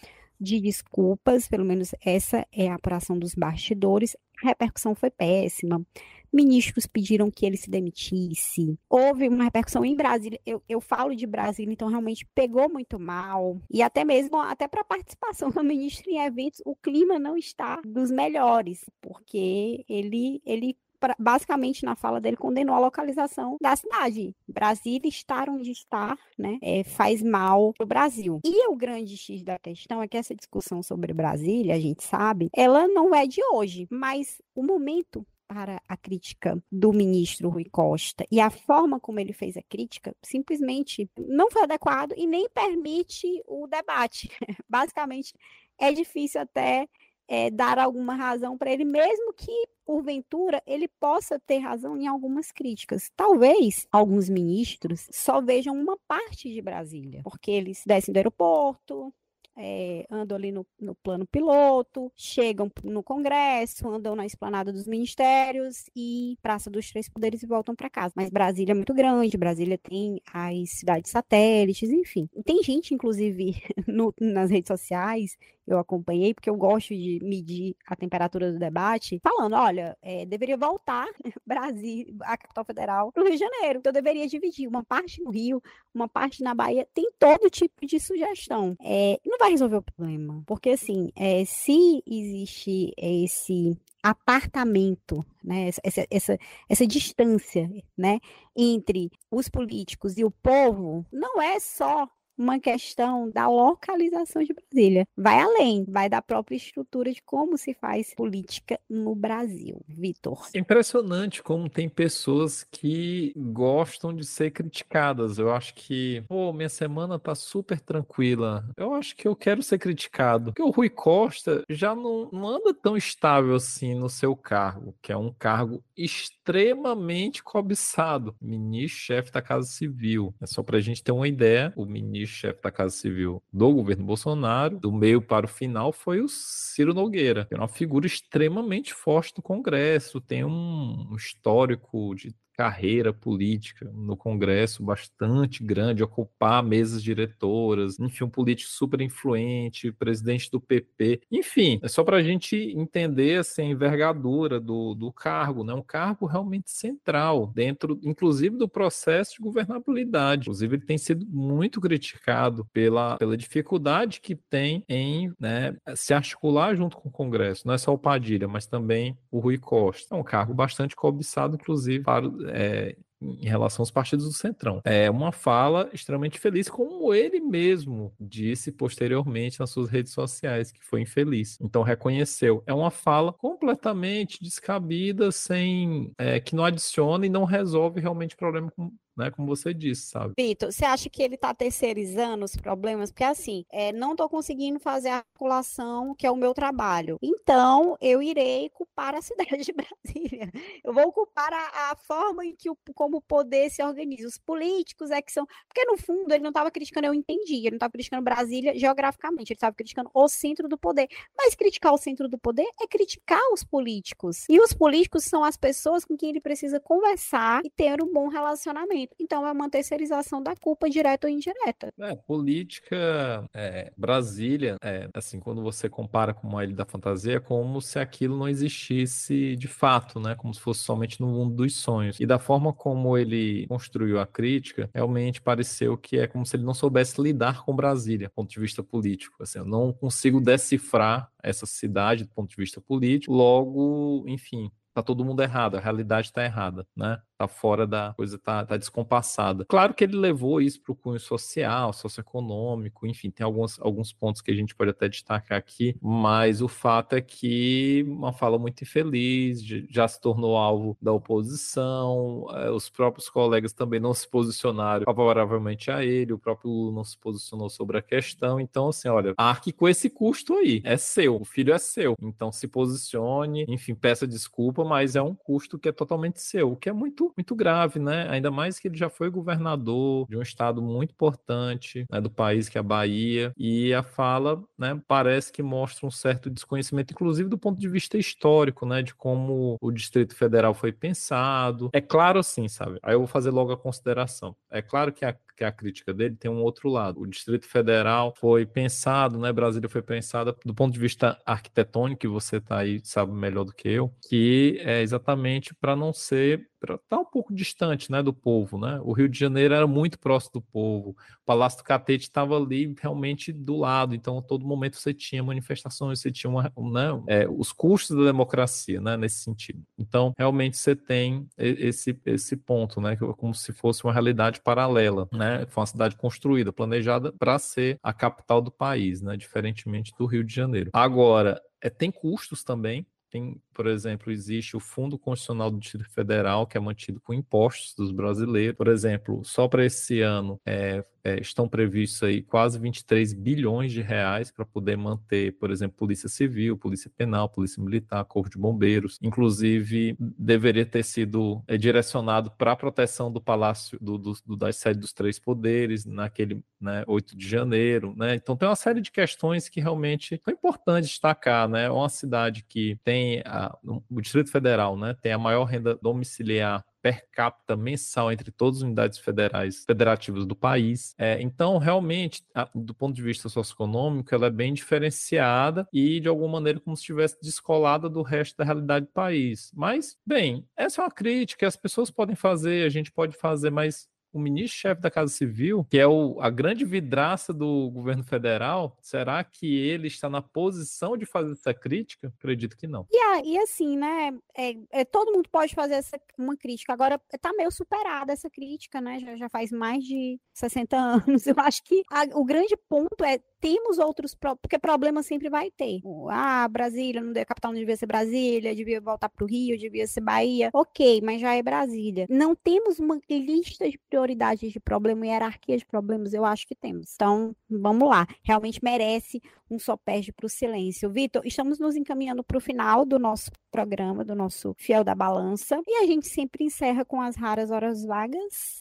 de desculpas, pelo menos essa é a apuração dos bastidores. A repercussão foi péssima. Ministros pediram que ele se demitisse. Houve uma repercussão em Brasília. Eu, eu falo de Brasília, então realmente pegou muito mal. E até mesmo, até para participação <laughs> do ministro em eventos, o clima não está dos melhores, porque ele, ele basicamente na fala dele condenou a localização da cidade. Brasília estar onde está, né, é, faz mal para o Brasil. E o grande X da questão é que essa discussão sobre Brasília, a gente sabe, ela não é de hoje, mas o momento para a crítica do ministro Rui Costa e a forma como ele fez a crítica simplesmente não foi adequado e nem permite o debate. <laughs> Basicamente, é difícil até é, dar alguma razão para ele, mesmo que, porventura, ele possa ter razão em algumas críticas. Talvez alguns ministros só vejam uma parte de Brasília, porque eles descem do aeroporto, é, andam ali no, no, plano piloto, chegam no Congresso, andam na esplanada dos ministérios e Praça dos Três Poderes e voltam para casa. Mas Brasília é muito grande, Brasília tem as cidades satélites, enfim. tem gente, inclusive, <laughs> no, nas redes sociais eu acompanhei, porque eu gosto de medir a temperatura do debate, falando, olha, é, deveria voltar <laughs> Brasil, a capital federal, para o Rio de Janeiro. Então, eu deveria dividir uma parte no Rio, uma parte na Bahia. Tem todo tipo de sugestão. É, não vai resolver o problema, porque, assim, é, se existe esse apartamento, né, essa, essa, essa distância, né, entre os políticos e o povo, não é só uma questão da localização de Brasília. Vai além, vai da própria estrutura de como se faz política no Brasil. Vitor. Impressionante como tem pessoas que gostam de ser criticadas. Eu acho que, pô, minha semana tá super tranquila. Eu acho que eu quero ser criticado. Porque o Rui Costa já não, não anda tão estável assim no seu cargo, que é um cargo extremamente cobiçado. Ministro-chefe da Casa Civil. É só pra gente ter uma ideia, o ministro chefe da Casa Civil do governo Bolsonaro, do meio para o final, foi o Ciro Nogueira, que é uma figura extremamente forte do Congresso, tem um histórico de carreira política no Congresso bastante grande, ocupar mesas diretoras, enfim, um político super influente, presidente do PP, enfim, é só para a gente entender assim, a envergadura do, do cargo, né? um cargo realmente central dentro, inclusive, do processo de governabilidade. Inclusive, ele tem sido muito criticado pela, pela dificuldade que tem em né, se articular junto com o Congresso. Não é só o Padilha, mas também o Rui Costa. É um cargo bastante cobiçado, inclusive, para é, em relação aos partidos do Centrão. É uma fala extremamente feliz, como ele mesmo disse posteriormente nas suas redes sociais, que foi infeliz. Então reconheceu. É uma fala completamente descabida, sem é, que não adiciona e não resolve realmente o problema né? Como você disse, sabe? Vitor, você acha que ele está terceirizando os problemas? Porque assim, é, não estou conseguindo fazer a calculação, que é o meu trabalho. Então, eu irei culpar a <laughs> cidade de Brasília. Eu vou culpar a, a forma em que o, como o poder se organiza. Os políticos é que são. Porque, no fundo, ele não estava criticando, eu entendi, ele não estava criticando Brasília geograficamente, ele estava criticando o centro do poder. Mas criticar o centro do poder é criticar os políticos. E os políticos são as pessoas com quem ele precisa conversar e ter um bom relacionamento. Então é uma terceirização da culpa direta ou indireta. É, política, é, Brasília, é, assim, quando você compara com uma ilha da fantasia, é como se aquilo não existisse de fato, né? Como se fosse somente no mundo dos sonhos. E da forma como ele construiu a crítica, realmente pareceu que é como se ele não soubesse lidar com Brasília, do ponto de vista político. Assim, eu não consigo decifrar essa cidade do ponto de vista político, logo, enfim, tá todo mundo errado, a realidade está errada, né? Tá fora da coisa, tá, tá descompassada. Claro que ele levou isso para o cunho social, socioeconômico, enfim, tem alguns, alguns pontos que a gente pode até destacar aqui, mas o fato é que uma fala muito infeliz, já se tornou alvo da oposição, eh, os próprios colegas também não se posicionaram favoravelmente a ele, o próprio Lula não se posicionou sobre a questão, então assim, olha, arque com esse custo aí, é seu, o filho é seu, então se posicione, enfim, peça desculpa, mas é um custo que é totalmente seu, o que é muito muito, grave, né? Ainda mais que ele já foi governador de um estado muito importante né, do país, que é a Bahia, e a fala, né, parece que mostra um certo desconhecimento, inclusive do ponto de vista histórico, né, de como o Distrito Federal foi pensado. É claro assim, sabe? Aí eu vou fazer logo a consideração. É claro que a que a crítica dele tem um outro lado. O Distrito Federal foi pensado, né? Brasília foi pensada do ponto de vista arquitetônico, que você está aí, sabe melhor do que eu, que é exatamente para não ser estar tá um pouco distante né, do povo. Né? O Rio de Janeiro era muito próximo do povo, o Palácio do Catete estava ali realmente do lado, então a todo momento você tinha manifestações, você tinha uma, né, é, os custos da democracia né, nesse sentido. Então, realmente você tem esse, esse ponto, né, como se fosse uma realidade paralela. Né? Foi uma cidade construída, planejada para ser a capital do país, né, diferentemente do Rio de Janeiro. Agora, é, tem custos também, tem, por exemplo, existe o Fundo Constitucional do Distrito Federal, que é mantido com impostos dos brasileiros. Por exemplo, só para esse ano é, é, estão previstos aí quase 23 bilhões de reais para poder manter, por exemplo, Polícia Civil, Polícia Penal, Polícia Militar, Corpo de Bombeiros. Inclusive, deveria ter sido é, direcionado para a proteção do Palácio, do, do, do, da sede dos três poderes, naquele né, 8 de janeiro. Né? Então, tem uma série de questões que realmente são importantes destacar. Né? É uma cidade que tem a, o Distrito Federal né, tem a maior renda domiciliar per capita mensal entre todas as unidades federais federativas do país. É, então, realmente, a, do ponto de vista socioeconômico, ela é bem diferenciada e, de alguma maneira, como se estivesse descolada do resto da realidade do país. Mas, bem, essa é uma crítica que as pessoas podem fazer, a gente pode fazer, mas o ministro-chefe da Casa Civil, que é o, a grande vidraça do governo federal, será que ele está na posição de fazer essa crítica? Acredito que não. E, e assim, né? É, é, todo mundo pode fazer essa, uma crítica. Agora, está meio superada essa crítica, né? Já, já faz mais de 60 <laughs> anos. Eu acho que a, o grande ponto é temos outros porque problema sempre vai ter. Ah, Brasília, não, a capital não devia ser Brasília, devia voltar para o Rio, devia ser Bahia. Ok, mas já é Brasília. Não temos uma lista de prioridades de problema e hierarquia de problemas? Eu acho que temos. Então, vamos lá. Realmente merece um só perde para o silêncio. Vitor, estamos nos encaminhando para o final do nosso programa, do nosso Fiel da Balança. E a gente sempre encerra com as raras horas vagas.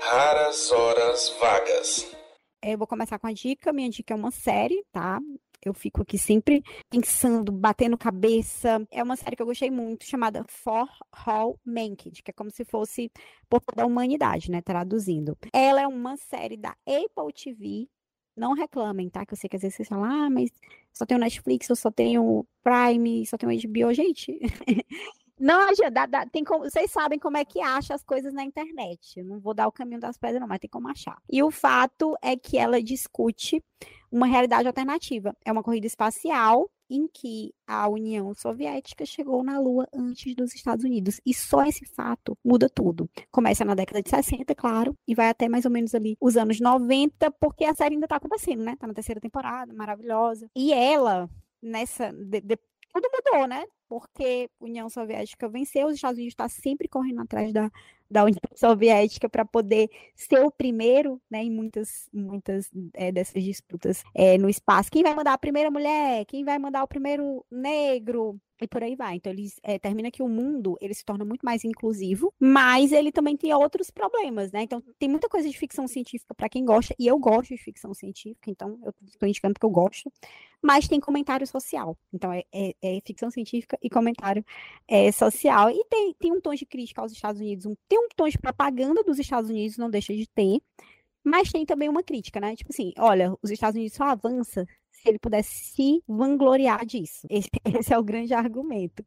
Raras horas vagas. Eu vou começar com a dica. Minha dica é uma série, tá? Eu fico aqui sempre pensando, batendo cabeça. É uma série que eu gostei muito, chamada For All Mankind, que é como se fosse por toda a humanidade, né? Traduzindo. Ela é uma série da Apple TV. Não reclamem, tá? Que eu sei que às vezes vocês falam, ah, mas só tenho Netflix, eu só tenho Prime, só tenho HBO. Gente, <laughs> Não adianta, dá, tem como, vocês sabem como é que acha as coisas na internet. Eu não vou dar o caminho das pedras, não, mas tem como achar. E o fato é que ela discute uma realidade alternativa. É uma corrida espacial em que a União Soviética chegou na Lua antes dos Estados Unidos. E só esse fato muda tudo. Começa na década de 60, claro, e vai até mais ou menos ali os anos 90, porque a série ainda tá acontecendo, né? Tá na terceira temporada, maravilhosa. E ela, nessa. De, de, tudo mudou, né? Porque a União Soviética venceu, os Estados Unidos estão tá sempre correndo atrás da, da União <laughs> Soviética para poder ser o primeiro, né, em muitas, muitas é, dessas disputas é, no espaço. Quem vai mandar a primeira mulher? Quem vai mandar o primeiro negro? E por aí vai. Então, eles é, termina que o mundo ele se torna muito mais inclusivo, mas ele também tem outros problemas, né? Então, tem muita coisa de ficção científica para quem gosta, e eu gosto de ficção científica, então eu estou indicando que eu gosto, mas tem comentário social. Então, é, é, é ficção científica e comentário é, social. E tem, tem um tom de crítica aos Estados Unidos, um, tem um tom de propaganda dos Estados Unidos, não deixa de ter, mas tem também uma crítica, né? Tipo assim, olha, os Estados Unidos só avança ele pudesse se vangloriar disso. Esse, <laughs> esse, é o grande argumento.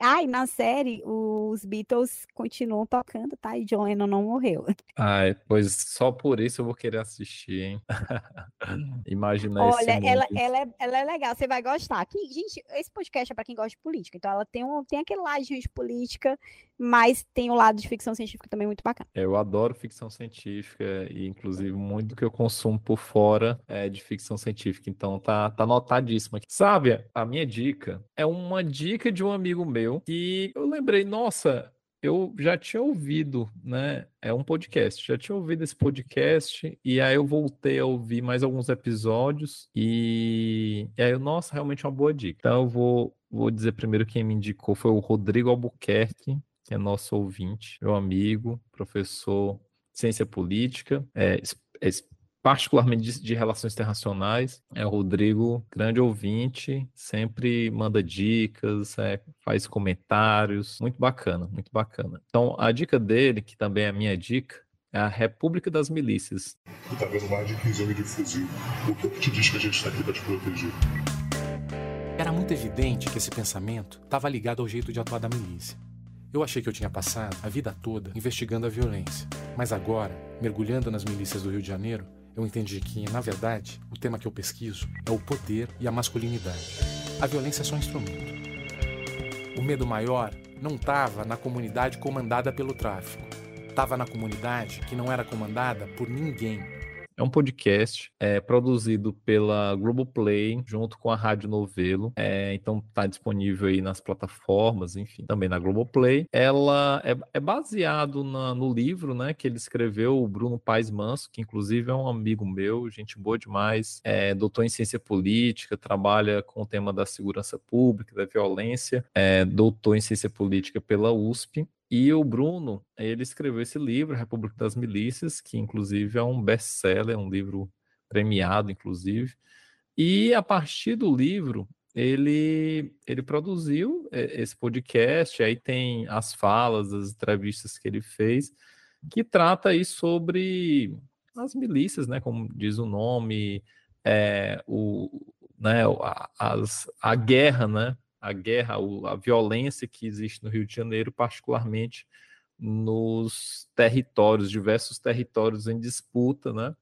Ah, e na série, os Beatles continuam tocando, tá? E John Lennon não morreu. Ai, pois só por isso eu vou querer assistir, hein? <laughs> Imaginar Olha, esse mundo. Ela, ela, é, ela é legal, você vai gostar. Aqui, gente, esse podcast é para quem gosta de política, então ela tem, um, tem aquele lado de política, mas tem o lado de ficção científica também muito bacana. Eu adoro ficção científica e, inclusive, muito do que eu consumo por fora é de ficção científica. Então, tá, tá notadíssimo aqui. Sabe, a minha dica é uma dica de um amigo meu que eu lembrei, nossa, eu já tinha ouvido, né? É um podcast, já tinha ouvido esse podcast, e aí eu voltei a ouvir mais alguns episódios, e, e aí, nossa, realmente é uma boa dica. Então eu vou, vou dizer primeiro quem me indicou foi o Rodrigo Albuquerque, que é nosso ouvinte, meu amigo, professor de ciência política, é, é particularmente de, de, relações internacionais. É o Rodrigo, grande ouvinte, sempre manda dicas, é, faz comentários, muito bacana, muito bacana. Então, a dica dele, que também é a minha dica, é a República das Milícias. Tu tá vendo mais de 15 homens de fuzil. O que te diz que a gente está aqui para te proteger? Era muito evidente que esse pensamento estava ligado ao jeito de atuar da milícia. Eu achei que eu tinha passado a vida toda investigando a violência, mas agora, mergulhando nas milícias do Rio de Janeiro, eu entendi que, na verdade, o tema que eu pesquiso é o poder e a masculinidade. A violência é só um instrumento. O medo maior não estava na comunidade comandada pelo tráfico, estava na comunidade que não era comandada por ninguém, é um podcast é, produzido pela Globoplay, junto com a Rádio Novelo. É, então está disponível aí nas plataformas, enfim, também na Globoplay. Ela é, é baseado na, no livro né, que ele escreveu, o Bruno Paes Manso, que inclusive é um amigo meu, gente boa demais, é doutor em ciência política, trabalha com o tema da segurança pública, da violência, é doutor em ciência política pela USP. E o Bruno, ele escreveu esse livro, República das Milícias, que inclusive é um best-seller, um livro premiado, inclusive. E a partir do livro, ele, ele produziu é, esse podcast, aí tem as falas, as entrevistas que ele fez, que trata aí sobre as milícias, né, como diz o nome, é, o, né, a, as, a guerra, né, a guerra, a violência que existe no Rio de Janeiro, particularmente nos territórios, diversos territórios em disputa, né?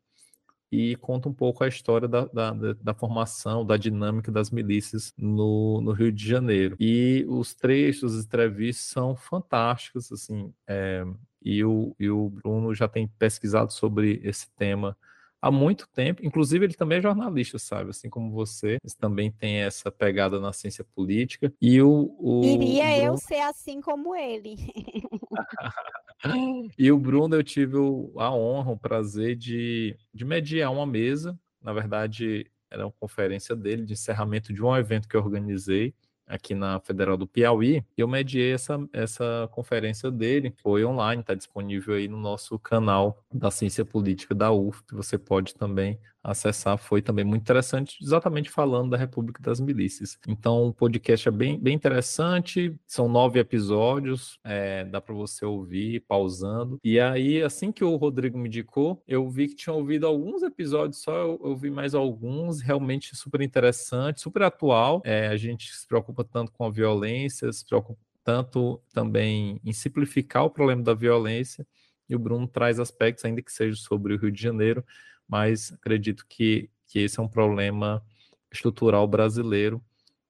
E conta um pouco a história da, da, da formação, da dinâmica das milícias no, no, Rio de Janeiro. E os trechos, as entrevistas são fantásticos, assim, é, e, o, e o Bruno já tem pesquisado sobre esse tema há muito tempo. Inclusive, ele também é jornalista, sabe? Assim como você. Ele também tem essa pegada na ciência política. E o. o Iria Bruno... eu ser assim como ele. <laughs> e o Bruno, eu tive a honra, o prazer de, de mediar uma mesa. Na verdade, era uma conferência dele de encerramento de um evento que eu organizei aqui na Federal do Piauí, eu mediei essa, essa conferência dele, foi online, está disponível aí no nosso canal da Ciência Política da UF, você pode também acessar, foi também muito interessante, exatamente falando da República das Milícias. Então, o podcast é bem, bem interessante, são nove episódios, é, dá para você ouvir pausando. E aí, assim que o Rodrigo me indicou, eu vi que tinha ouvido alguns episódios só, eu, eu vi mais alguns, realmente super interessante, super atual. É, a gente se preocupa tanto com a violência, se preocupa tanto também em simplificar o problema da violência, e o Bruno traz aspectos, ainda que seja sobre o Rio de Janeiro, mas acredito que, que esse é um problema estrutural brasileiro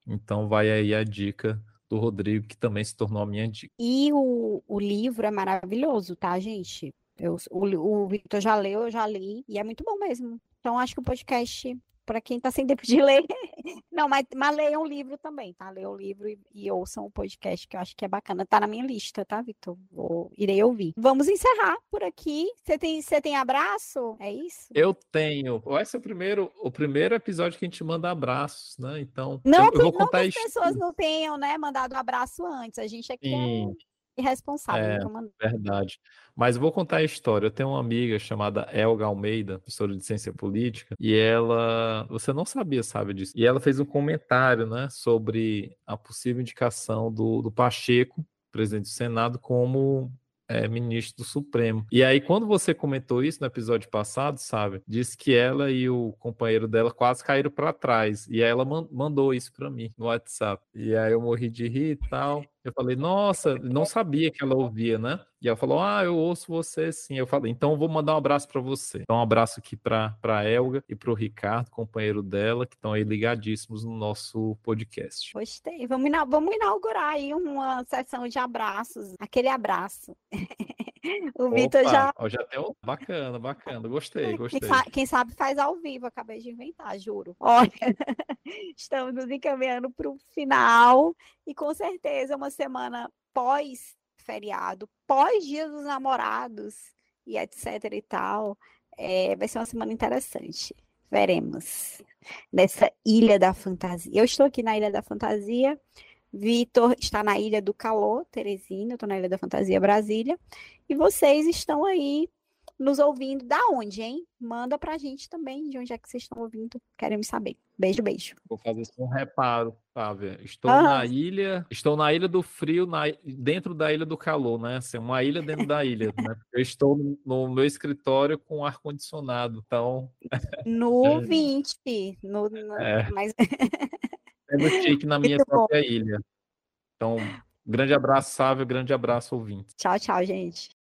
Então vai aí a dica do Rodrigo, que também se tornou a minha dica. E o, o livro é maravilhoso, tá, gente? Eu, o o Victor já leu, eu já li, e é muito bom mesmo. Então, acho que o podcast para quem está sem tempo de ler. <laughs> Não, mas, mas leiam o livro também, tá? Leiam o livro e, e, ouçam o podcast, que eu acho que é bacana. Tá na minha lista, tá, Vitor? Vou, irei ouvir. Vamos encerrar por aqui. Você tem, tem abraço? É isso? Eu tenho. Vai ser o primeiro, o primeiro episódio que a gente manda abraços, né? Então, não, eu, eu vou não contar que as pessoas não tenham, né, mandado um abraço antes. A gente aqui é irresponsável. É, verdade. Mas vou contar a história. Eu tenho uma amiga chamada Elga Almeida, professora de ciência política, e ela, você não sabia, sabe disso. E ela fez um comentário, né, sobre a possível indicação do, do Pacheco, presidente do Senado, como é, ministro do Supremo. E aí, quando você comentou isso no episódio passado, sabe, disse que ela e o companheiro dela quase caíram para trás. E aí ela man mandou isso para mim no WhatsApp. E aí eu morri de rir e tal. Eu falei, nossa, não sabia que ela ouvia, né? E ela falou, ah, eu ouço você sim. Eu falei, então eu vou mandar um abraço para você. Então, um abraço aqui para Elga e para o Ricardo, companheiro dela, que estão aí ligadíssimos no nosso podcast. Gostei. Vamos, vamos inaugurar aí uma sessão de abraços. Aquele abraço. <laughs> <laughs> o Vitor já. Ó, já um... Bacana, bacana. Gostei, gostei. Quem. Quem, sabe faz ao vivo. Acabei de inventar, juro. <laughs> Olha, <laughs> estamos nos encaminhando para o final. E com certeza uma semana pós feriado, pós Dia dos Namorados e etc e tal, é, vai ser uma semana interessante. Veremos. Nessa Ilha da Fantasia. Eu estou aqui na Ilha da Fantasia. Vitor está na Ilha do Calor, Teresina. Eu estou na Ilha da Fantasia, Brasília. E vocês estão aí nos ouvindo. Da onde, hein? Manda pra gente também de onde é que vocês estão ouvindo. Queremos saber. Beijo, beijo. Vou fazer um reparo, Fábia. Estou ah. na ilha, estou na ilha do frio, na, dentro da ilha do calor, né? Assim, uma ilha dentro da ilha, né? <laughs> Eu estou no, meu escritório com ar condicionado, então. <laughs> No 20, no, no é. mas... é no chique na <laughs> minha Muito própria bom. ilha. Então, grande abraço, Sávio, grande abraço, ouvinte. Tchau, tchau, gente.